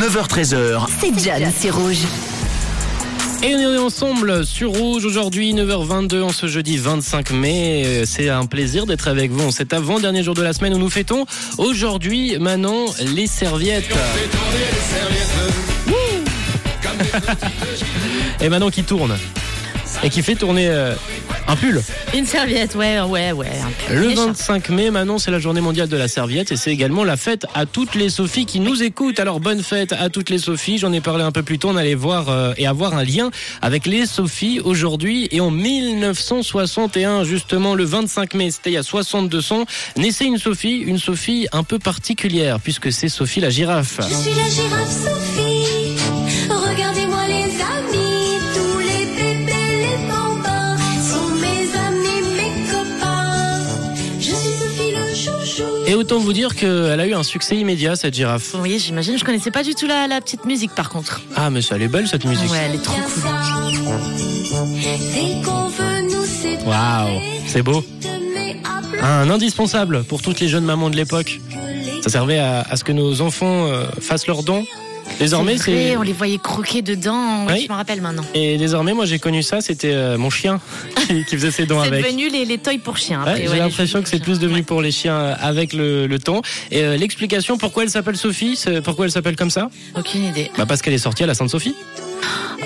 9h13h. C'est John, c'est rouge. Et on est ensemble sur Rouge aujourd'hui, 9h22 en ce jeudi 25 mai. C'est un plaisir d'être avec vous en cet avant-dernier jour de la semaine où nous fêtons aujourd'hui, Manon, les serviettes. Et Manon qui tourne. Et qui fait tourner euh, un pull. Une serviette, ouais, ouais, ouais. Le méchant. 25 mai, Manon, c'est la journée mondiale de la serviette et c'est également la fête à toutes les Sophies qui nous écoutent. Alors bonne fête à toutes les Sophies. J'en ai parlé un peu plus tôt. On allait voir euh, et avoir un lien avec les Sophies aujourd'hui et en 1961, justement le 25 mai, c'était il y a 62 ans, naissait une Sophie, une Sophie un peu particulière puisque c'est Sophie la girafe. Je suis la girafe Sophie. Et autant vous dire qu'elle a eu un succès immédiat cette girafe. Oui, j'imagine. Je connaissais pas du tout la, la petite musique, par contre. Ah mais ça elle est belle cette musique. Ouais, elle est trop cool. Waouh, c'est beau. Un indispensable pour toutes les jeunes mamans de l'époque. Ça servait à, à ce que nos enfants euh, fassent leurs dons. Désormais, C'est c'est on les voyait croquer dedans. Oui. Je me rappelle maintenant. et désormais, moi j'ai connu ça. C'était euh, mon chien qui, qui faisait ses C'est avec. devenu les, les toys pour chiens. Ouais, J'ai l'impression que c'est plus devenu Ouais. pour les chiens euh, avec le, le temps. Et euh, l'explication pourquoi elle s'appelle Sophie, c'est pourquoi elle s'appelle comme ça? Aucune idée. Bah parce qu'elle est sortie à la Sainte-Sophie.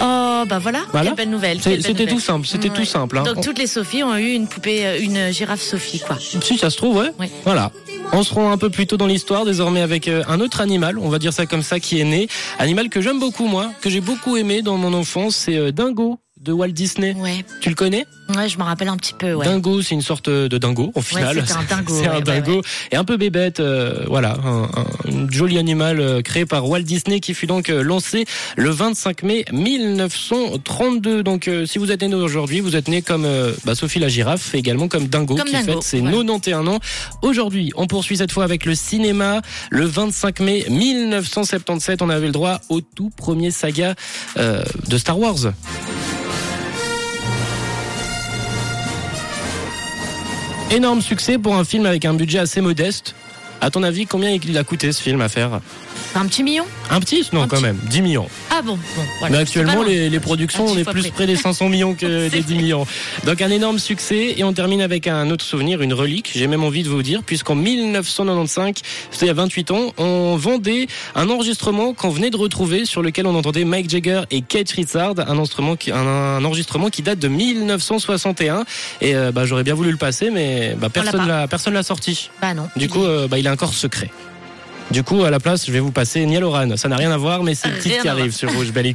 Oh, bah voilà. Voilà. Quelle belle nouvelle. C'était tout simple, c'était tout simple. hein. Donc toutes les Sophies ont eu une poupée, euh, une girafe Sophie, quoi. Si ça se trouve, ouais. Oui. Voilà. On se rend un peu plus tôt dans l'histoire, désormais avec euh, un autre animal, on va dire ça comme ça, qui est né. Animal que j'aime beaucoup, moi, que j'ai beaucoup aimé dans mon enfance, c'est euh, Dingo de Walt Disney. Ouais. Tu le connais? Ouais, je me rappelle un petit peu, ouais. Dingo, c'est une sorte de dingo, au final. c'était un dingo, C'est un dingo. Et un peu bébête, euh, voilà. Un, un- un joli animal euh, créé par Walt Disney qui fut donc euh, lancé le 25 mai 1932. Donc, euh, si vous êtes né aujourd'hui, vous êtes né comme euh, bah, Sophie la girafe, et également comme Dingo, Comme qui Dingo, fête ses voilà. 91 ans. Aujourd'hui, on poursuit cette fois avec le cinéma. Le 25 mai 1977, on avait le droit au tout premier saga de Star Wars. Énorme succès pour un film avec un budget assez modeste. À ton avis, combien il a coûté ce film à faire Un petit million Un petit Non, Un quand petit. même, 10 millions. Ah bon, bon, voilà. Mais actuellement, les, les productions, on est plus près. près des 500 millions que des 10 millions. Donc un énorme succès. Et on termine avec un autre souvenir, une relique. J'ai même envie de vous dire, puisqu'en 1995, c'était il y a 28 ans, on vendait un enregistrement qu'on venait de retrouver sur lequel on entendait Mike Jagger et Kate Richard, un enregistrement qui, un, un enregistrement qui date de 1961. Et euh, bah, j'aurais bien voulu le passer, mais bah, personne l'a personne l'a sorti. Bah non. Du coup, euh, bah, il encore secret. Du coup, à la place, je vais vous passer Niel Oran. Ça n'a rien à voir, mais c'est le Rien titre qui arrive sur Rouge Belle Écoute.